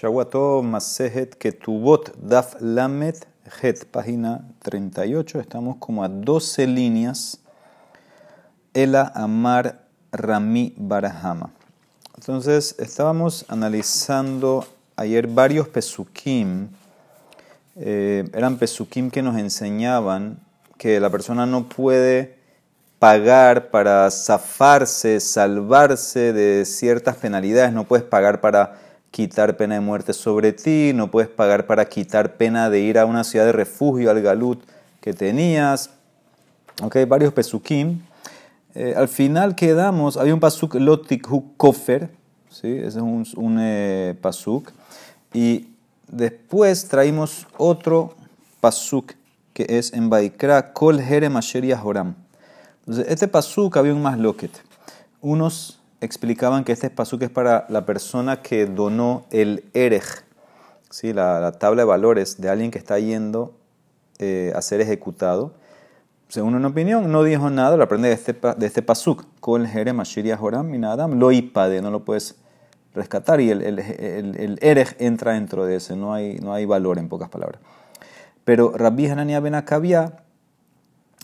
Shawato Masejet Ketubot Daf Lamet Het, página 38. Estamos como a 12 líneas. Ela Amar Rami Barahama. Entonces, estábamos analizando ayer varios pesukim. Eh, eran pesukim que nos enseñaban que la persona no puede pagar para zafarse, salvarse de ciertas penalidades. No puedes pagar para quitar pena de muerte sobre ti, no puedes pagar para quitar pena de ir a una ciudad de refugio, al galut que tenías. Ok, varios pesukim. Eh, al final quedamos, había un pasuk lotik kofer, ¿sí? ese es un, eh, pasuk. Y después traímos otro pasuk que es en Baikra, kol herem asher. Entonces, este pasuk había un más loquet. Unos explicaban que este pasuk es para la persona que donó el erej, ¿sí? la, tabla de valores de alguien que está yendo eh, a ser ejecutado. Según una opinión, no dijo nada, lo aprende de este, de este pasuk. Kol jerem joram minadam lo ipade, no lo puedes rescatar y el, el, erej entra dentro de ese, no hay, no hay valor en pocas palabras. Pero Rabbi Hanania Ben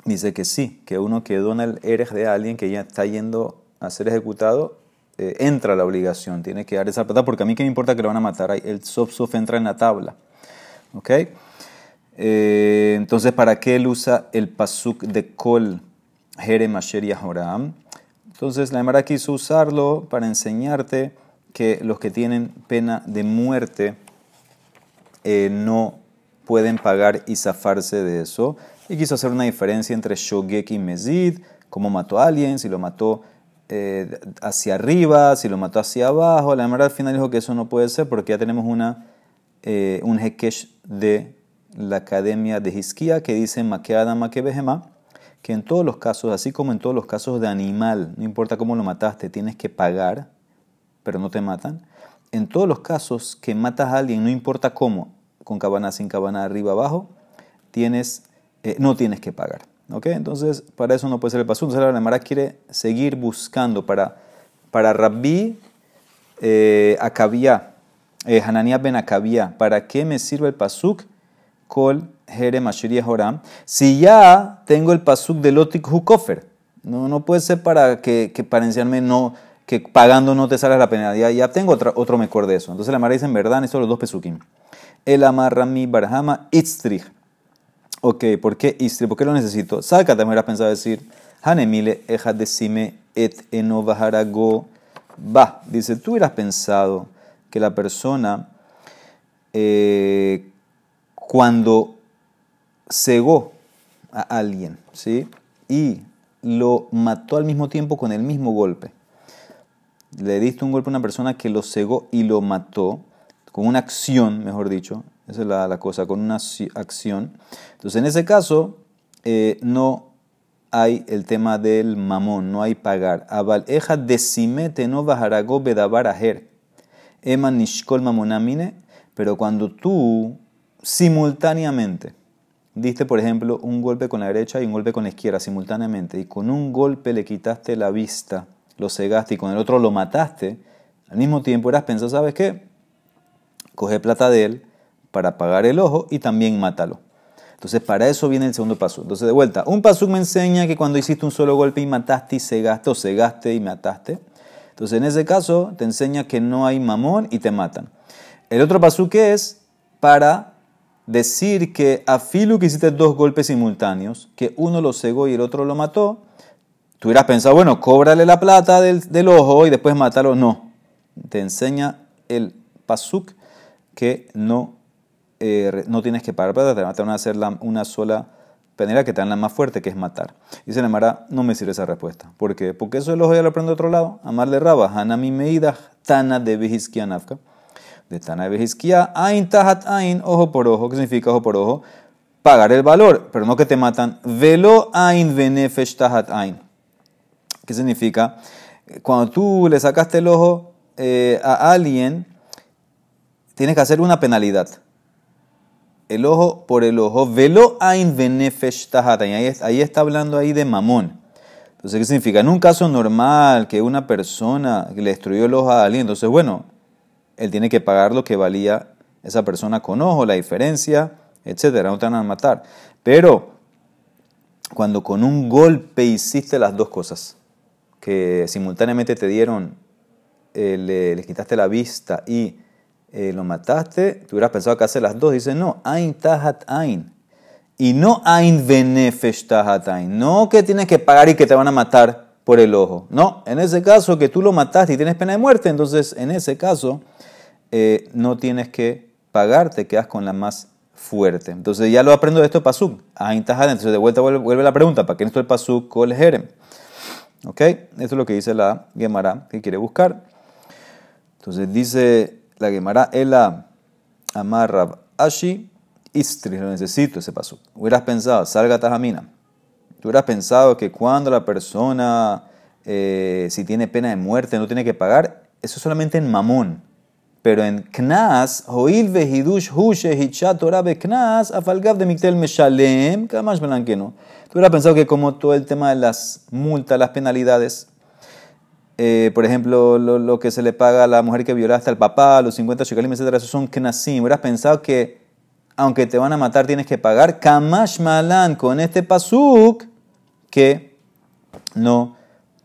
dice que sí, que uno que dona el erej de alguien que ya está yendo a ser ejecutado, eh, entra la obligación, tiene que dar esa plata, porque a mí que me importa que lo van a matar, el sof sof entra en la tabla. ¿Ok? Eh, entonces, ¿para qué él usa el pasuk de kol jerem asher yahoram? Entonces, la Emara quiso usarlo para enseñarte que los que tienen pena de muerte eh, no pueden pagar y zafarse de eso. Y quiso hacer una diferencia entre shogek y mezid, cómo mató a alguien, si lo mató eh, hacia arriba, si lo mató hacia abajo. La verdad al final dijo que eso no puede ser porque ya tenemos una, eh, un hekesh de la Academia de Hiskia que dice Makeada Makebehema, que en todos los casos, así como en todos los casos de animal, no importa cómo lo mataste, tienes que pagar, pero no te matan. En todos los casos que matas a alguien, no importa cómo, con cabana, sin cabana, arriba, abajo, tienes, eh, no tienes que pagar. ¿Ok? Entonces, para eso no puede ser el paso. Entonces, la Mara quiere seguir buscando para, para Rabbi eh, Akabia, eh, Hananiah ben Akabia, ¿para qué me sirve el pasuk? Kol Jere Joram. Si ya tengo el pasuk de Lotik Hukofer, no, no puede ser para que, que para enseñarme no, que pagando no te salga la pena. Ya, ya tengo otro, otro mejor de eso. Entonces la Mara dice en verdad, estos los dos pesukim. El Amar Rami Barhama Itztrich. Ok, ¿por qué Istri? ¿Por qué lo necesito? Salca también hubiera pensado decir, Hanemile eja decime et enovaharago va. Dice, tú hubieras pensado que la persona eh, cuando cegó a alguien, ¿sí? Y lo mató al mismo tiempo con el mismo golpe. Le diste un golpe a una persona que lo cegó y lo mató con una acción, mejor dicho, esa es la, cosa, con una acción. Entonces, en ese caso, eh, no hay el tema del mamón, no hay pagar. Abal eja decimete no bajarago bedabar ajer. Eman nishkol mamonamine. Pero cuando tú simultáneamente diste, por ejemplo, un golpe con la derecha y un golpe con la izquierda simultáneamente, y con un golpe le quitaste la vista, lo cegaste, y con el otro lo mataste, al mismo tiempo eras pensado, ¿sabes qué? Coge plata de él, para pagar el ojo y también mátalo. Entonces, para eso viene el segundo paso. Entonces, de vuelta, un paso me enseña que cuando hiciste un solo golpe y mataste y cegaste, o cegaste y mataste, entonces en ese caso te enseña que no hay mamón y te matan. El otro paso que es para decir que a Filu que hiciste dos golpes simultáneos, que uno lo cegó y el otro lo mató, tú hubieras pensado, bueno, cóbrale la plata del, ojo y después mátalo. No, te enseña el pasuk que no eh, no tienes que pagar plata, te van a hacer una sola penera que te dan la más fuerte, que es matar. Dice la Mara, no me sirve esa respuesta. ¿Por qué? Porque eso el ojo ya lo aprende de otro lado. Amarle raba, hanami meida, tana de vejiskia nafka. De tana de vejiskia, ain tahat ain, ojo por ojo. ¿Qué significa ojo por ojo? Pagar el valor, pero no que te matan. Velo ain venefesh tahat ain. ¿Qué significa? Cuando tú le sacaste el ojo eh, a alguien, tienes que hacer una penalidad el ojo por el ojo, velo ain venefesh ahí, ahí está hablando ahí de mamón. Entonces, ¿qué significa? En un caso normal, que una persona le destruyó el ojo a alguien, entonces, bueno, él tiene que pagar lo que valía esa persona con ojo, la diferencia, etcétera, no te van a matar. Pero cuando con un golpe hiciste las dos cosas, que simultáneamente te dieron, eh, le, quitaste la vista y eh, lo mataste, tú hubieras pensado que hacer las dos. Dice, no, ain tahat ain. Y no ain benefesh tahat ain. No que tienes que pagar y que te van a matar por el ojo. No, en ese caso que tú lo mataste y tienes pena de muerte, entonces en ese caso eh, no tienes que pagar, te quedas con la más fuerte. Entonces ya lo aprendo de esto pasuk. Ain tahat. Entonces de vuelta vuelve, la pregunta, ¿para qué esto el pasuk kol jerem? ¿Ok? Esto es lo que dice la Gemara que quiere buscar. Entonces dice la Gemara, Ela amarra Ashi Istri, lo necesito ese paso. Hubieras pensado, salga Tajamina. Tú hubieras pensado que cuando la persona, eh, si tiene pena de muerte, no tiene que pagar, eso solamente en Mamón. Pero en Knas, Hoil vehidush hushe hichat orabe Knas, afalgav de miktel meshalem, kamash no. Tú hubieras pensado que como todo el tema de las multas, las penalidades, eh, por ejemplo, lo, que se le paga a la mujer que violaste al papá, los 50 shekalim, etc., esos son knasim. Hubieras pensado que, aunque te van a matar, tienes que pagar. Kamash malan, con este pasuk, que no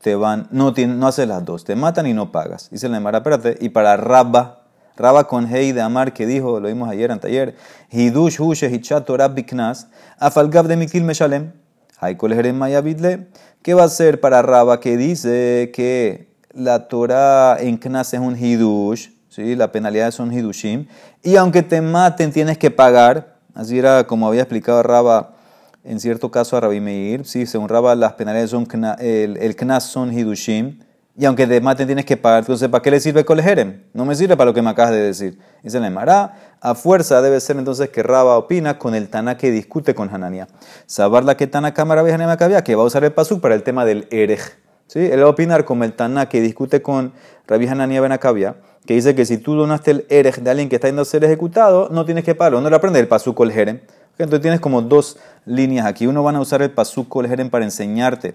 te van, no, no haces las dos, te matan y no pagas. Dice la Emara, espérate, y para Rabba, Rabba con Hei de Amar, que dijo, lo vimos ayer, anteayer, Hidush Hushe Hichat Torah Biknas, Afalgav de Mikil Meshalem, Haikol Mayabidle. ¿Qué va a ser para Raba que dice que la Torah en Knas es un hidush, ¿sí? la penalidad es un hidushim, y aunque te maten tienes que pagar? Así era como había explicado Raba en cierto caso a Rabbi Meir, ¿sí? según Raba las penalidades son el, el Knas son hidushim, y aunque te maten tienes que pagar. Entonces, ¿para qué le sirve Kolejerem? No me sirve para lo que me acabas de decir. Dice la Emara, a fuerza debe ser entonces que Raba opina con el Tana que discute con Hanania. Sabar la que Tana cámara vieja que va a usar el pasuk para el tema del Erej. ¿Sí? Él va a opinar con el Tana que discute con Rabbi Hanania Benacabia, que dice que si tú donaste el Erej de alguien que está yendo a ser ejecutado, no tienes que pagarlo. No le aprende el pasuk Kolejerem. Entonces tienes como dos líneas aquí. Uno van a usar el pasuk Kolejerem para enseñarte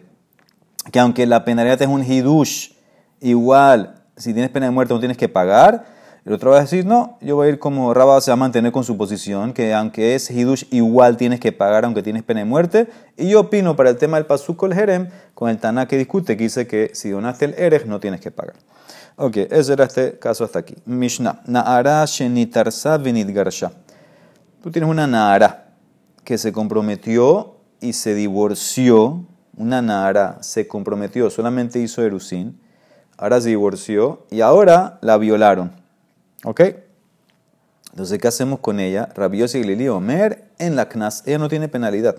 que aunque la penalidad es un hidush, igual, si tienes pena de muerte no tienes que pagar. El otro va a decir, no, yo voy a ir como Rabba se va a mantener con su posición, que aunque es hidush, igual tienes que pagar aunque tienes pena de muerte. Y yo opino para el tema del pasuk el jerem, con el Taná que discute, que dice que si donaste el erej no tienes que pagar. Ok, ese era este caso hasta aquí. Mishnah, Naara shenitarsa garsha. Tú tienes una Naara que se comprometió y se divorció una Nara se comprometió, solamente hizo Erusín, ahora se divorció y ahora la violaron. ¿Ok? Entonces, ¿qué hacemos con ella? Rabiosi y Lili Omer en la CNAS, ella no tiene penalidad.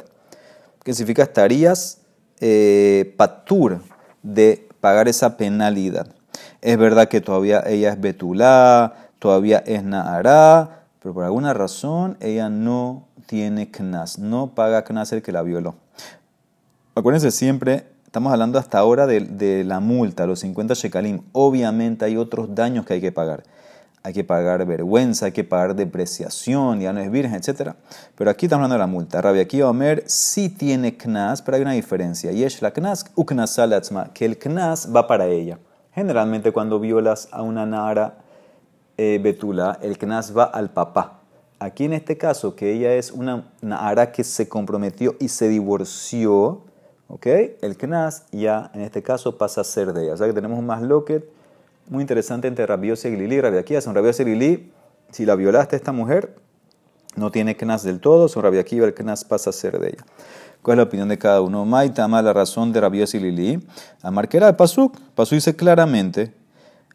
¿Qué significa? Estarías eh, patur de pagar esa penalidad. Es verdad que todavía ella es Betulá, todavía es Nahara, pero por alguna razón ella no tiene CNAS, no paga CNAS el que la violó. Acuérdense siempre, estamos hablando hasta ahora de, la multa, los 50 shekalim. Obviamente hay otros daños que hay que pagar. Hay que pagar vergüenza, hay que pagar depreciación, ya no es virgen, etc. Pero aquí estamos hablando de la multa. Rabbi Akiva Omer sí tiene knas, pero hay una diferencia. Y es la knas, que el knas va para ella. Generalmente cuando violas a una nara eh, betula, el knas va al papá. Aquí en este caso, que ella es una nara que se comprometió y se divorció, ¿Ok? El Knas ya en este caso pasa a ser de ella. O sea que tenemos un más loquet muy interesante entre Rabiosa y Lili Rabia. Son Rabiosa y Lili, si la violaste esta mujer, no tiene Knas del todo. Son Rabia Akiva, el Knas pasa a ser de ella. ¿Cuál es la opinión de cada uno? Maitama, la razón de Rabiosa y Lili. Amarquera el Pasuk. Pasuk dice claramente: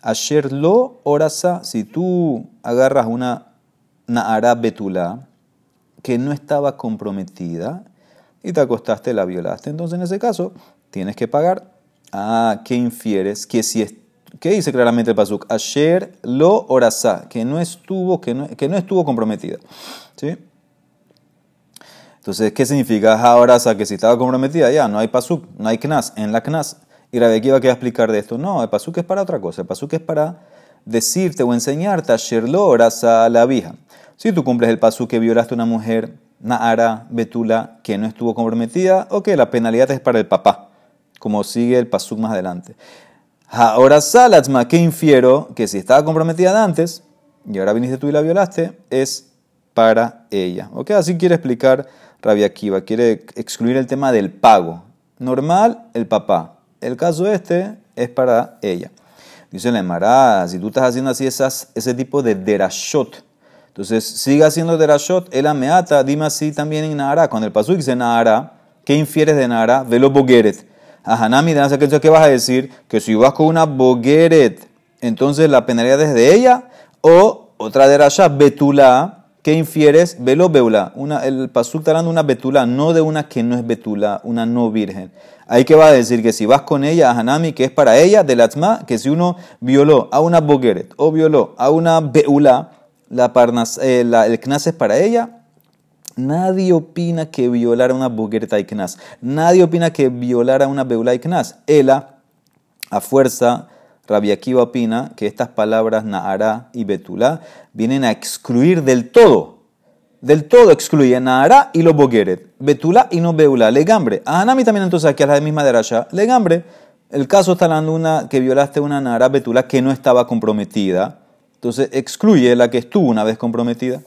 Asher lo orasa, si tú agarras una Naara Betula que no estaba comprometida, y te acostaste, la violaste. Entonces, en ese caso, tienes que pagar. Ah, ¿qué infieres? Que si es, ¿Qué dice claramente el pasuk? Ayer lo orasa, que no estuvo, que no, que no estuvo comprometida. ¿Sí? Entonces, ¿qué significa orasa? Que si estaba comprometida, ya no hay pasuk, no hay knas, en la knas. Y la de va a explicar de esto. No, el pasuk es para otra cosa. El pasuk es para decirte o enseñarte ayer lo orasa a la vieja. Si tú cumples el pasuk que violaste a una mujer Naara Betula que no estuvo comprometida, o que la penalidad es para el papá, como sigue el pasuk más adelante. Ahora Salatzma, que infiero que si estaba comprometida antes, y ahora viniste tú y la violaste, es para ella. ¿Ok? Así quiere explicar Rabia Akiva, quiere excluir el tema del pago. Normal, el papá. El caso este es para ella. Dice la Emara, si tú estás haciendo así esas, ese tipo de derashot, entonces sigue haciendo derashot, el ameata, dime así también en Nahara. Cuando el pasuk dice Nahara, ¿qué infieres de Nahara? Velo bogueret. A Hanami, ¿qué vas a decir? Que si vas con una bogueret, entonces la penalidad es de ella, o otra derasha, betula, ¿Qué infieres? Velo beula. Una, el pasuk está dando una betula, no de una que no es betula, una no virgen. Ahí que va a decir que si vas con ella a Hanami, que es para ella, del atma, que si uno violó a una bogueret o violó a una beula, la parnas, eh, el knas es para ella. Nadie opina que violar a una bogueret hay knas. Nadie opina que violar a una beula hay knas. Ella, a fuerza, Rabbi Akiva opina que estas palabras Nahara y Betulá vienen a excluir del todo. Del todo excluye Nahara y los Bogueret. Betulá y no Beula. Legambre. A Hanami también entonces aquí es la misma de Rasha. Legambre. El caso está hablando una que violaste una Nahara Betulá que no estaba comprometida. Entonces excluye la que estuvo una vez comprometida.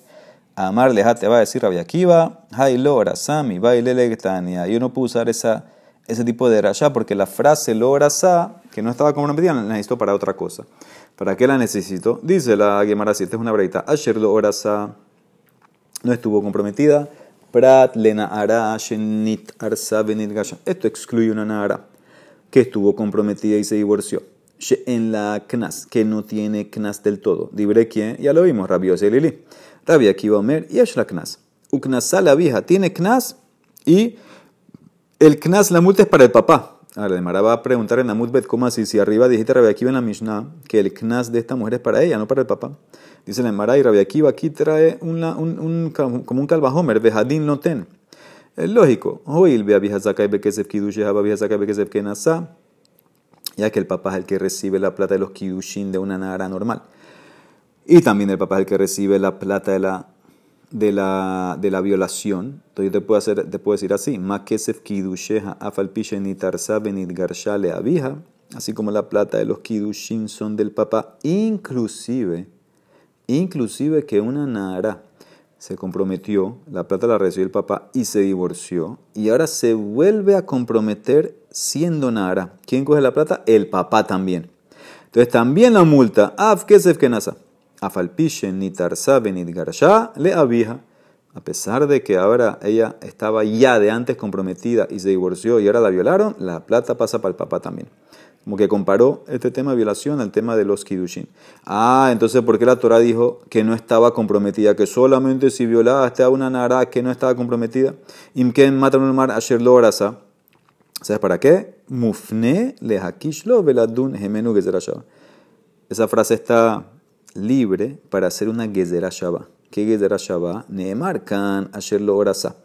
Amar te va a decir Rabbi Akiva, Hailo, Sami, Baile, Yo no puedo usar esa ese tipo de raya porque la frase lo sa, que no estaba comprometida, la necesito para otra cosa. ¿Para qué la necesito? Dice la Gemara si esta es una breita. Asher lo sa no estuvo comprometida. Prat lena ara shenit arsa benit Esto excluye una nara que estuvo comprometida y se divorció. En la knas, que no tiene knas del todo. Dibre quién, ya lo vimos, Rabio Lili. Rabia Akiva Omer, y la knas. Uknasa la vieja tiene knas y el knas, la multa es para el papá. Ahora, Mara va a preguntar en la multa, ¿cómo así? Si arriba dijiste Rabbi Akiva en la Mishnah que el knas de esta mujer es para ella, no para el papá. Dice la Mara y Rabbi Akiva aquí trae un, un, como un calvajomer, vejadín no ten. Es lógico. Hoy el ya que el papá es el que recibe la plata de los kidushin de una nara normal. Y también el papá es el que recibe la plata de la de la, de la violación, entonces te puedo, hacer, te puedo decir así, Makesef kidusheha afalpishe nitarsa benit garshale abija, así como la plata de los kidushin son del papá, inclusive, inclusive que una nara se comprometió, la plata la recibió el papá y se divorció, y ahora se vuelve a comprometer siendo nara. ¿Quién coge la plata? El papá también. Entonces también la multa, af kesef kenasa Afalpishen ni ni garsha le abija. A pesar de que ahora ella estaba ya de antes comprometida y se divorció y ahora la violaron, la plata pasa para el papá también. Como que comparó este tema de violación al tema de los kidushin. Ah, entonces, ¿por qué la Torah dijo que no estaba comprometida? Que solamente si violaste a una nara que no estaba comprometida. Imken matan mar asher lo ¿Sabes para qué? Mufne le hakishlo veladun gemenu Esa frase está libre para hacer una Gezerah Shabbat. ¿Qué Gezerah Shabbat? Neemar kan asher orasa.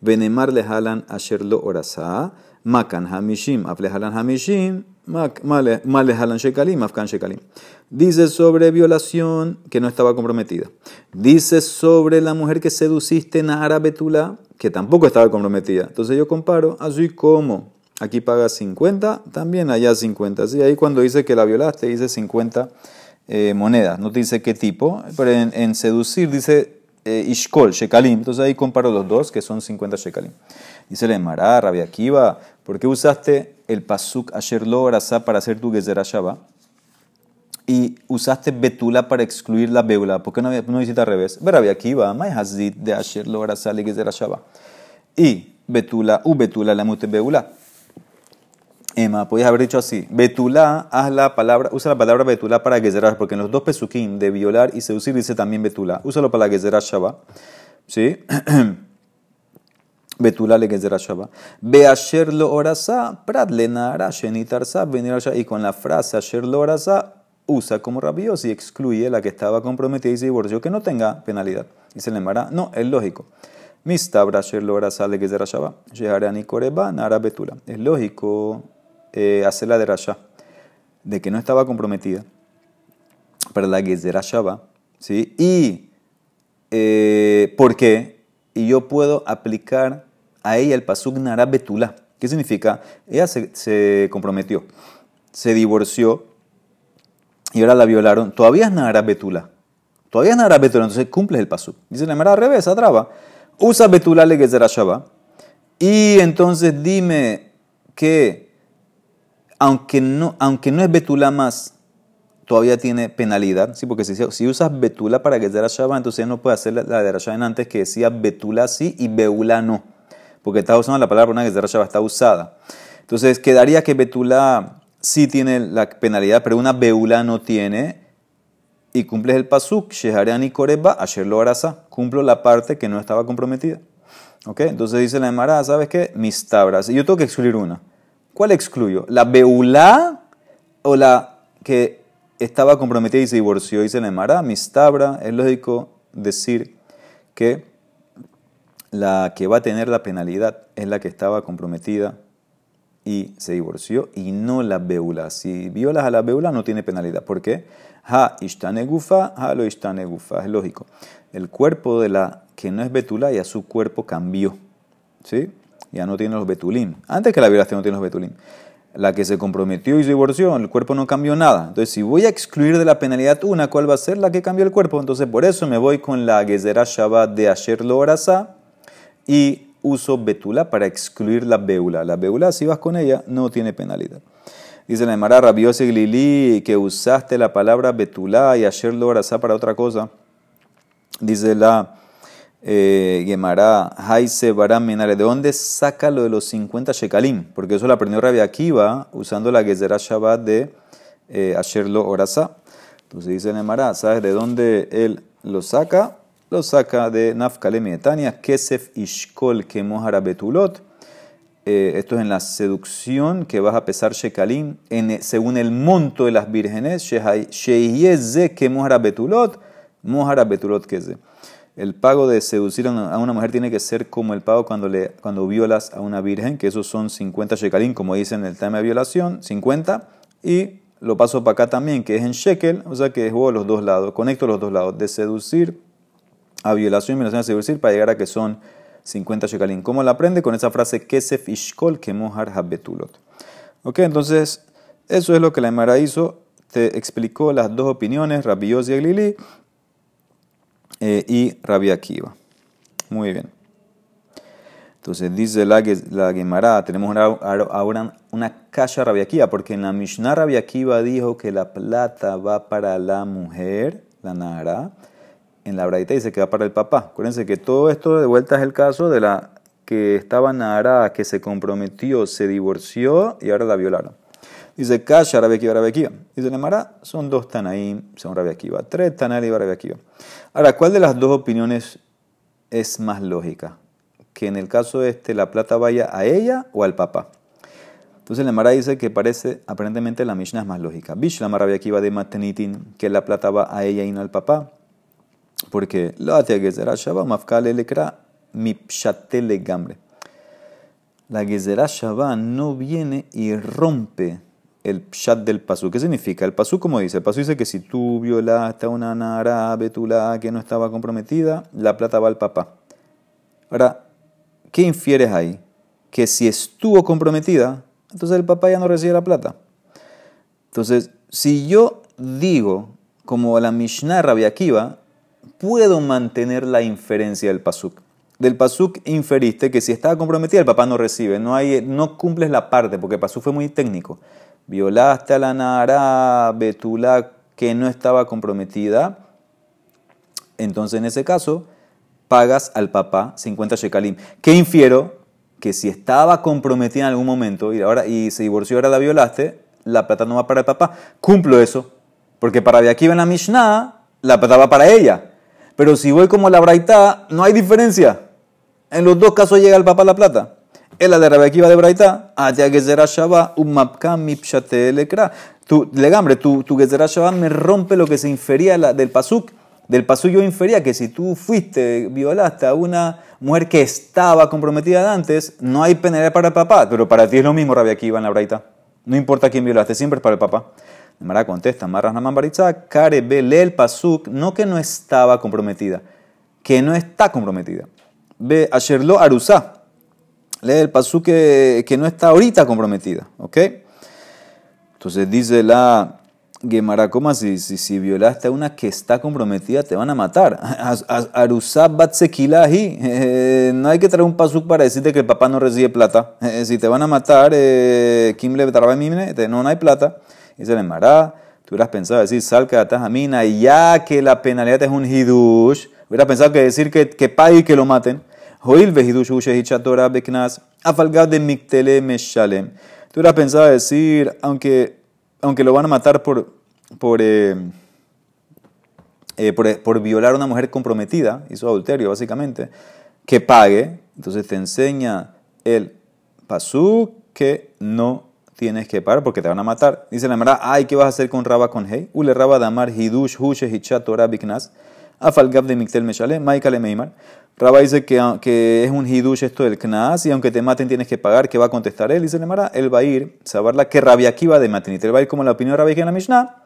Venemar le halan asher lo orasa. Makan hamishim, afle halan hamishim. Male halan shekalim, afkan shekalim. Dice sobre violación que no estaba comprometida. Dice sobre la mujer que seduciste Nahara Betula, que tampoco estaba comprometida. Entonces yo comparo así como aquí paga 50, también allá 50. Así ahí cuando dice que la violaste, dice 50 eh, monedas. No te dice qué tipo, pero en, seducir dice eh, Ishkol, Shekalim. Entonces ahí comparo los dos, que son 50 Shekalim. Dice le Mará, Rabia Akiva, ¿por qué usaste el Pasuk Asher Lo para hacer tu Gezerah Shabbat? Y usaste Betula para excluir la Beula. ¿Por qué no, no hiciste al revés? May Hazit de Asher Lo. Y Betula, U Betula la mute Beula. Emma, podías haber dicho así. Betulá, haz la palabra, usa la palabra betulá para gezerar, porque en los dos pesukim de violar y seducir dice también betulá. Úsalo para gezerar shaba. ¿Sí? betulá le gezerar shaba. Beasher lo orasa, prat le nara, shenitarsa, venir Y con la frase asher lo orasa, usa como rabios y excluye la que estaba comprometida y se divorció, que no tenga penalidad. Y se le mara, no, es lógico. Mistabra asher lo orasa le gezerar shaba. Sheharani koreba, nara betula. Es lógico eh, hacer la de Rasha, de que no estaba comprometida para la Gezerah Shaba, ¿sí? Y, eh, ¿por qué? Y yo puedo aplicar a ella el Pasuk Nara Betula. ¿Qué significa? Ella se, comprometió, se divorció y ahora la violaron. Todavía es Nara Betula. Todavía es Nahara Betula, entonces cumples el pasuk. Dice la Mara al revés, atraba. Usa Betula le Gezerah Shabbat. Y entonces dime que, aunque no, aunque no es Betula más, todavía tiene penalidad, ¿sí? Porque si, si usas Betula para que sea Shabbat, entonces no puede hacer la, de Rashaban antes que decía Betula sí y Beula no. Porque está usando la palabra una que Shabbat está usada. Entonces quedaría que Betula sí tiene la penalidad, pero una Beula no tiene. Y cumples el pasuk, Shehareani Koreba, Asher lo Cumplo la parte que no estaba comprometida. ¿Ok? Entonces dice la Emara, ¿sabes qué? Mis tabras. Y yo tengo que excluir una. ¿Cuál excluyo? ¿La Beula o la que estaba comprometida y se divorció y se le mis mistabra, es lógico decir que la que va a tener la penalidad es la que estaba comprometida y se divorció y no la beula. Si violas a la beula no tiene penalidad. ¿Por qué? Ha ishtane gufa, ha lo ishtane gufa. Es lógico. El cuerpo de la que no es betula ya su cuerpo cambió. ¿Sí? Ya no tiene los betulim. Antes que la violaste no tiene los betulim la que se comprometió y se divorció, el cuerpo no cambió nada. Entonces, si voy a excluir de la penalidad una, ¿cuál va a ser la que cambió el cuerpo? Entonces, por eso me voy con la Gezerah Shabbat de Asher Lo y uso Betula para excluir la Beula. La Beula, si vas con ella, no tiene penalidad. Dice la Emara Rabiose Glili que usaste la palabra Betula y Asher Lo para otra cosa. Dice la eh, Gemara, Haise Menare, ¿de dónde saca lo de los 50 shekalim? Porque eso lo aprendió Rabbi Akiva usando la Gezerah Shabbat de eh, Asherlo Orasa. Entonces dice Gemara, ¿sabes de dónde él lo saca? Lo saca de Nafkalemi de Tania, Kesef Ishkol Kemohara Betulot. Eh, esto es en la seducción que vas a pesar shekalim según el monto de las vírgenes. Sheyeze Kemohara Betulot, Mohara Betulot Keze el pago de seducir a una mujer tiene que ser como el pago cuando, cuando violas a una virgen, que esos son 50 shekalín, como dice en el tema de violación, 50, y lo paso para acá también, que es en shekel, o sea que juego los dos lados, conecto los dos lados, de seducir a violación y violación a seducir para llegar a que son 50 shekalín. ¿Cómo la aprende? Con esa frase, kesef ishkol kemohar habetulot. Ok, entonces, eso es lo que la Emara hizo, te explicó las dos opiniones, Rabbi y Aglili, eh, y Rabbi Akiva. Muy bien. Entonces dice la, la Gemara, tenemos ahora una caja Rabbi Akiva, porque en la Mishnah Rabbi Akiva dijo que la plata va para la mujer, la Nara, en la Braita dice que va para el papá. Acuérdense que todo esto de vuelta es el caso de la que estaba Nara, que se comprometió, se divorció y ahora la violaron. Dice Kasha, Rabbi Akiva, Rabbi Akiva. Dice Mara, son dos Tanaim, son Rabbi. Tres Tanaim y Rabbi. Ahora, ¿cuál de las dos opiniones es más lógica? Que en el caso este la plata vaya a ella o al papá. Entonces Mara dice que parece, aparentemente la Mishnah es más lógica. Bishlam Rabbi Akiva de Matenitin, que la plata va a ella y no al papá. Porque la Gezerah Shabbat Mafkale Lekra Gambre. La Gezerah Shabbat no viene y rompe el pshat del pasú. ¿Qué significa? El pasú, como dice, el pasú dice que si tú violaste a una nara betula que no estaba comprometida, la plata va al papá. Ahora, ¿qué infieres ahí? Que si estuvo comprometida, entonces el papá ya no recibe la plata. Entonces, si yo digo, como la Mishnah Rabbi Akiva, puedo mantener la inferencia del pasuk. Del pasuk inferiste que si estaba comprometida, el papá no recibe. No, hay, no cumples la parte, porque el pasuk fue muy técnico violaste a la Nara Betula que no estaba comprometida, entonces en ese caso pagas al papá 50 shekalim. ¿Qué infiero? Que si estaba comprometida en algún momento y ahora y se divorció ahora la violaste, la plata no va para el papá. Cumplo eso, porque para de aquí en la Mishnah la plata va para ella. Pero si voy como la Braita, no hay diferencia. En los dos casos llega al papá la plata. El de Rabbi Akiva de Braita, Atia Gezerah Shabbat, Umapkam Mipshate Lekra. Tu legambre, tu, tu Gezerah Shabbat me rompe lo que se infería del Pasuk. Del Pasuk yo infería que si tú fuiste, violaste a una mujer que estaba comprometida antes, no hay penalidad para el papá. Pero para ti es lo mismo, Rabbi Akiva en la Braita. No importa quién violaste, siempre es para el papá. Mara contesta, Marras Naman Baritza, Kare el Pasuk, no que no estaba comprometida, que no está comprometida. Ve Asherlo Arusá lee el pasú que, no está ahorita comprometida. ¿Ok? Entonces dice la Gemara, ¿cómo así? Si, si violaste a una que está comprometida, te van a matar. Arusab batsekilahi. No hay que traer un pasuk para decirte que el papá no recibe plata. Si te van a matar, eh, Kim le no, no hay plata. Dice Gemara, tú hubieras pensado decir, salca de tajamina, ya que la penalidad es un hidush. Hubieras pensado que decir que, que pague y que lo maten. Hoil vehidush ushehichatora beknas, afalgad de miktele meshalem. Hubieras pensado decir, aunque aunque lo van a matar por, eh, eh, por, por, violar a una mujer comprometida, hizo adulterio básicamente, que pague. Entonces te enseña el pasú que no tienes que pagar porque te van a matar. Dice la verdad, ay, ¿qué vas a hacer con Raba con Hei? Ule Raba damar hidush hushe hichat Torah biknas. Afalgab de Miktel Meshale, Maikale Meimar. Rabba dice que, que, es un hidush esto del knas y aunque te maten tienes que pagar. ¿Qué va a contestar él? Dice Nemara, él va a ir, saberla que Rabia Akiva de Matinit. Él va a ir como la opinión de Rabbi en la Mishnah,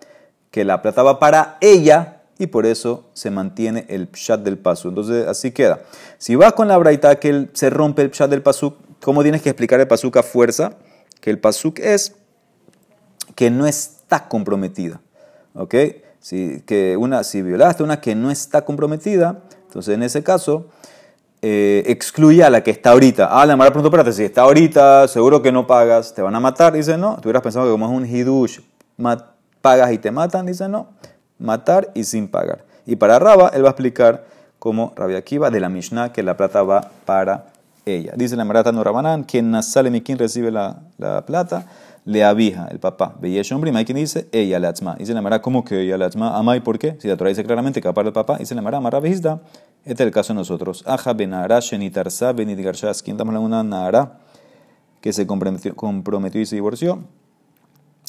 que la plata va para ella y por eso se mantiene el pshat del pasuk. Entonces así queda. Si vas con la braita que se rompe el pshat del pasuk, ¿cómo tienes que explicar el pasuk a fuerza? Que el pasuk es que no está comprometida. ¿Ok? Si, que una, si violaste una que no está comprometida, entonces en ese caso eh, excluye a la que está ahorita. Ah, la Mara preguntó, espérate, si está ahorita, seguro que no pagas, te van a matar. Dice, no. Tú hubieras pensado que como es un hidush, pagas y te matan. Dice, no. Matar y sin pagar. Y para Raba, él va a explicar cómo Rabia Akiva de la Mishnah, que la plata va para ella. Dice la Marata Norabanán, quien sale mi quien recibe la plata le abija, el papá. Veía hombre, hay quien dice ella le atzma. Dice la Mara, ¿cómo que ella le atzma? Amai, ¿por qué? Si la Torah dice claramente que para el papá, dice la Mara, Mara Este es el caso de nosotros. Aja benara shenitarsa benidgarshas. ¿Quién estamos hablando de una nara que se comprometió, y se divorció?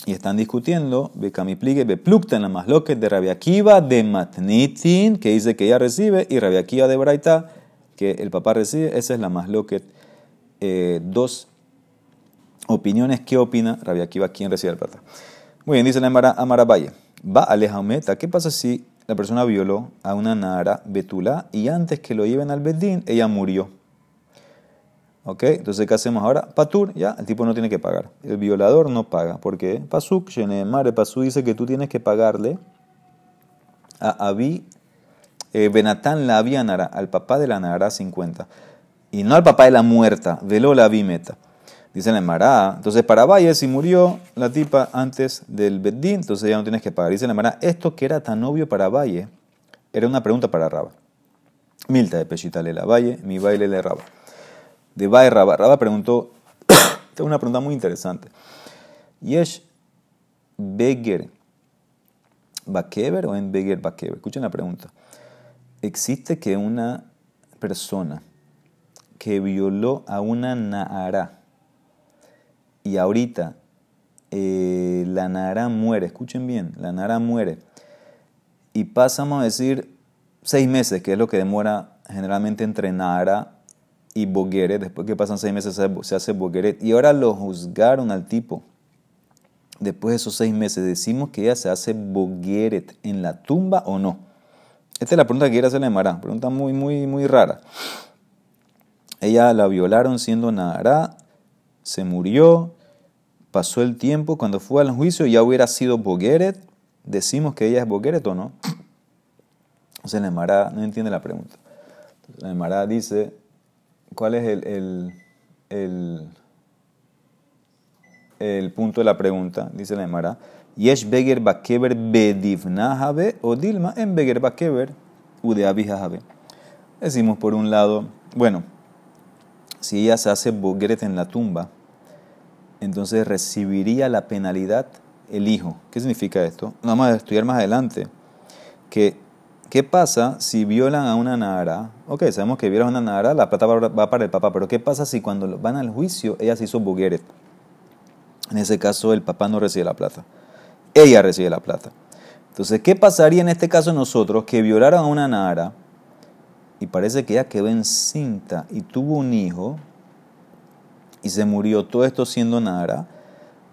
Y están discutiendo, Bekamipligue, Beplukta en la loque de Rabiakiva de Matnitin, que dice que ella recibe, y Rabiakiva de Braita, que el papá recibe. Esa es la más eh, dos opiniones. ¿Qué opina Rabbi Akiva? ¿Quién recibe el plata? Muy bien, dice la Amara Valle. Va Alejameta. ¿Qué pasa si la persona violó a una Nara Betula y antes que lo lleven al Bedín, ella murió? ¿Ok? Entonces, ¿qué hacemos ahora? Patur, ya, el tipo no tiene que pagar. El violador no paga. ¿Por qué? Pasuk, Mare Pasuk dice que tú tienes que pagarle a Abi, eh, Benatán la Nara, al papá de la Nara 50. Y no al papá de la muerta, veló la Meta. Dice la Mará, entonces para Valle, si murió la tipa antes del Beddín, entonces ya no tienes que pagar. Dice la Mará, esto que era tan obvio para Valle, era una pregunta para Raba. Milta de Pechitale la Valle, mi baile le Raba. De Valle Raba. Raba preguntó, tengo una pregunta muy interesante. ¿Yesh Beger Bakever o en Beger Bakever? Escuchen la pregunta. ¿Existe que una persona que violó a una Naara, y ahorita eh, la Nara muere, escuchen bien, la Nara muere, y pasamos a decir seis meses, que es lo que demora generalmente entre Nara y Bogueret, después que pasan seis meses se hace Bogueret, y ahora lo juzgaron al tipo. Después de esos seis meses, decimos que ella se hace Bogueret en la tumba o no. Esta es la pregunta que quiere hacerle Mara, pregunta muy, muy, muy rara. Ella la violaron siendo Nara, se murió, pasó el tiempo, cuando fue al juicio ya hubiera sido Bogueret, decimos que ella es Bogueret o no. Entonces la Emara no entiende la pregunta. La Emara dice, ¿cuál es el, el, punto de la pregunta? Dice la Emara, Yesh Beger Bakeber Bedivnahabe o Dilma en Beger Bakeber Udeabihahabe. Decimos por un lado, bueno, si ella se hace Bogueret en la tumba, entonces recibiría la penalidad el hijo. ¿Qué significa esto? Vamos a estudiar más adelante. ¿Qué pasa si violan a una nara? Ok, sabemos que violan a una nara, la plata va para el papá, pero ¿qué pasa si cuando van al juicio ella se hizo bugueret? En ese caso el papá no recibe la plata, ella recibe la plata. Entonces, ¿qué pasaría en este caso nosotros que violaron a una nara y parece que ella quedó encinta y tuvo un hijo? Y se murió, todo esto siendo Nara.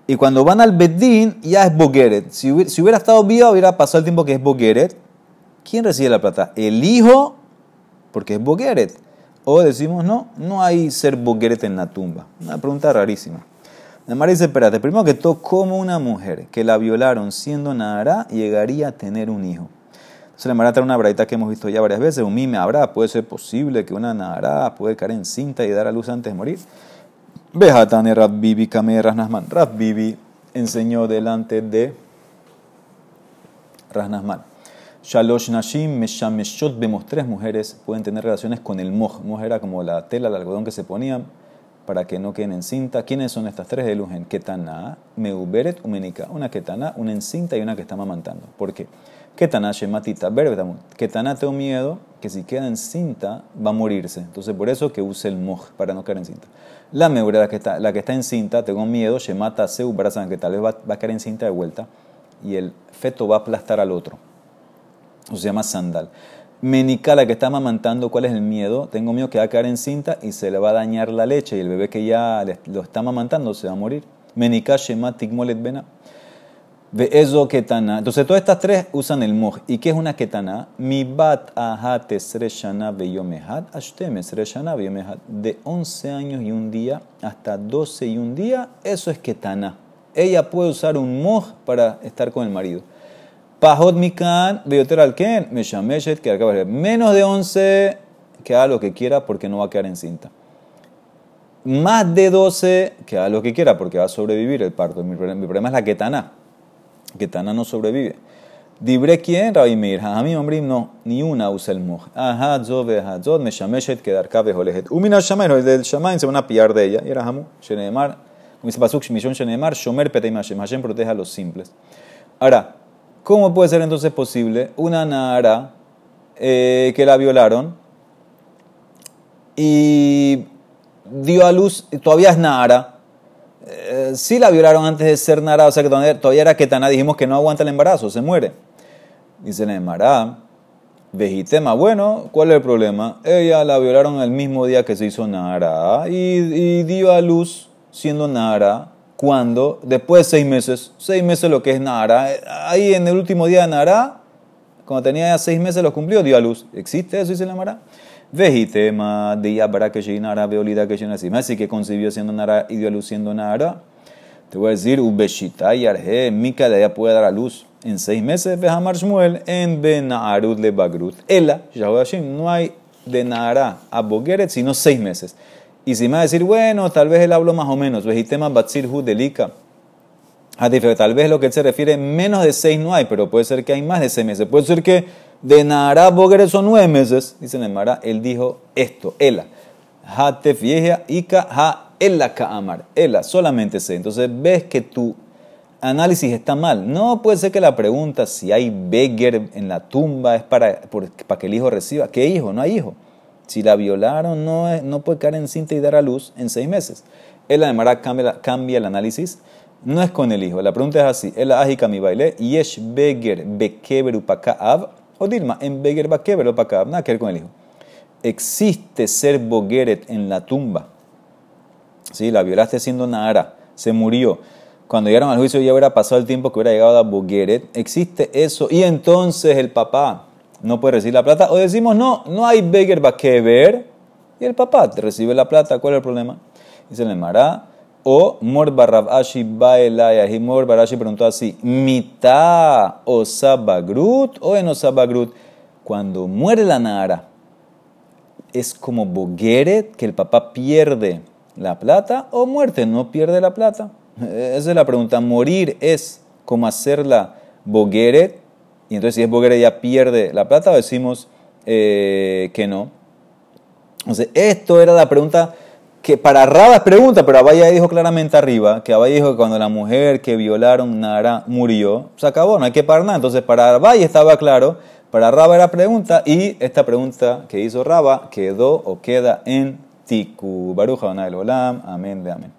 Y cuando van al Bedín, ya es Bogueret. Si hubiera, estado viva, hubiera pasado el tiempo que es Bogueret. ¿Quién recibe la plata? El hijo, porque es Bogueret. O decimos, no, no hay ser Bogueret en la tumba. Una pregunta rarísima. Mara dice, espérate, primero que todo, como una mujer que la violaron siendo Nahara llegaría a tener un hijo? Entonces la Mara trae una braita que hemos visto ya varias veces, un mime habrá, puede ser posible que una Nahara puede caer en cinta y dar a luz antes de morir. Bejatane Rabbibi Kame Rasnasman. Rabbibi enseñó delante de Rasnasman. Shalosh Nashim Meshameshot vemos tres mujeres pueden tener relaciones con el moj. Moj era como la tela, el algodón que se ponían para que no queden en cinta. ¿Quiénes son estas tres de Lujen? Ketana, Meuberet, Umenika. Una Ketana, una encinta y una que está mamantando. ¿Por qué? Ketana, Shematita, Berbetamun. Ketana, tengo miedo que si queda en cinta va a morirse. Entonces por eso que use el moj para no quedar en cinta. La Meura, la que está, la que está en cinta, tengo miedo, Shemata, Seu, Brazan, que tal vez va, va a caer en cinta de vuelta y el feto va a aplastar al otro. O se llama sandal. Menica, la que está amamantando, ¿cuál es el miedo? Tengo miedo que va a caer en cinta y se le va a dañar la leche y el bebé que ya lo está amamantando se va a morir. Menika, Shema, Tikmolet, Bena. Ketana. Entonces todas estas tres usan el moj. ¿Y qué es una ketana? Mi bat ahat esreshana ashtem esreshana. De 11 años y un día hasta 12 y un día, eso es ketana. Ella puede usar un moj para estar con el marido. Pajot mikan, alken, que acaba Menos de 11, que haga lo que quiera porque no va a quedar en cinta. Más de 12, que haga lo que quiera porque va a sobrevivir el parto. Mi problema es la ketana. Ketana no sobrevive. Dibre quién, Rabbi Meir. Mí, hombre, no, ni una usa el moj. Ajá, zod, zod, meshameshet, que dar cabe jolejet. Umina shamer, del shamain se van a pillar de ella. Y era hamu, shenemar, como dice Pasuk, misión shenemar, shomer peteim Hashem. Hashem protege a los simples. Ahora, ¿Cómo puede ser entonces posible una Nara eh, que la violaron y dio a luz, todavía es Nara? Eh, sí la violaron antes de ser Nara, o sea que todavía era Ketana, dijimos que no aguanta el embarazo, se muere. Dice Nemara, Vejitema, bueno, ¿cuál es el problema? Ella la violaron el mismo día que se hizo Nara y, dio a luz siendo Nara cuando, después de seis meses, seis meses lo que es Nara, ahí en el último día de Nara, cuando tenía ya seis meses lo cumplió, dio a luz. ¿Existe eso? Dice la Mara. Vejitema de para que Nara, veolida que así. Así que concibió siendo Nara y dio a luz siendo Nara. Te voy a decir, Ubeshita y Arje, Mika de ella puede dar a luz en seis meses. Vejamar Shmuel en Benaarut le Bagrut. Ella, no hay de Nara a Bogeret sino seis meses. Y si me va a decir, bueno, tal vez él habló más o menos, vejitema batzir hu delika. Tal vez lo que él se refiere, menos de seis no hay, pero puede ser que hay más de seis meses. Puede ser que de Nara Boger son nueve meses. Dice Nemara, él dijo esto, ela. Ha tefieja ika ha ela amar. Ela, solamente sé. Entonces ves que tu análisis está mal. No puede ser que la pregunta si hay Beger en la tumba es para, para que el hijo reciba. ¿Qué hijo? No hay hijo. Si la violaron, no, no puede caer en cinta y dar a luz en seis meses. Él además cambia, cambia el análisis. No es con el hijo. La pregunta es así. El ajika mi baile. Yesh beger bekeber av. O Dilma, en beger bekeber upakaab. Nada que ver con el hijo. Existe ser bogeret en la tumba. Sí, la violaste siendo Nahara. Se murió. Cuando llegaron al juicio ya hubiera pasado el tiempo que hubiera llegado a Bogeret. Existe eso. Y entonces el papá no puede recibir la plata. O decimos, no, no hay Beger ver. Y el papá te recibe la plata. ¿Cuál es el problema? Dice el Mará. O Mor Barrab Ashi Baelaya. Y Mor Barashi preguntó así: ¿Mita Osabagrut o en Osabagrut? Cuando muere la Nara, es como Bogeret, que el papá pierde la plata, o muerte, no pierde la plata. Esa es la pregunta. Morir es como hacerla Bogeret y entonces si es Boguera ya pierde la plata o decimos eh, que no. Entonces, esto era la pregunta que para Raba es pregunta, pero Abaya dijo claramente arriba, que Abaya dijo que cuando la mujer que violaron Nara murió, se acabó, no hay que parar nada. Entonces para Abaya estaba claro, para Raba era pregunta, y esta pregunta que hizo Raba quedó o queda en Tiku. Baruja Olam, amén de amén.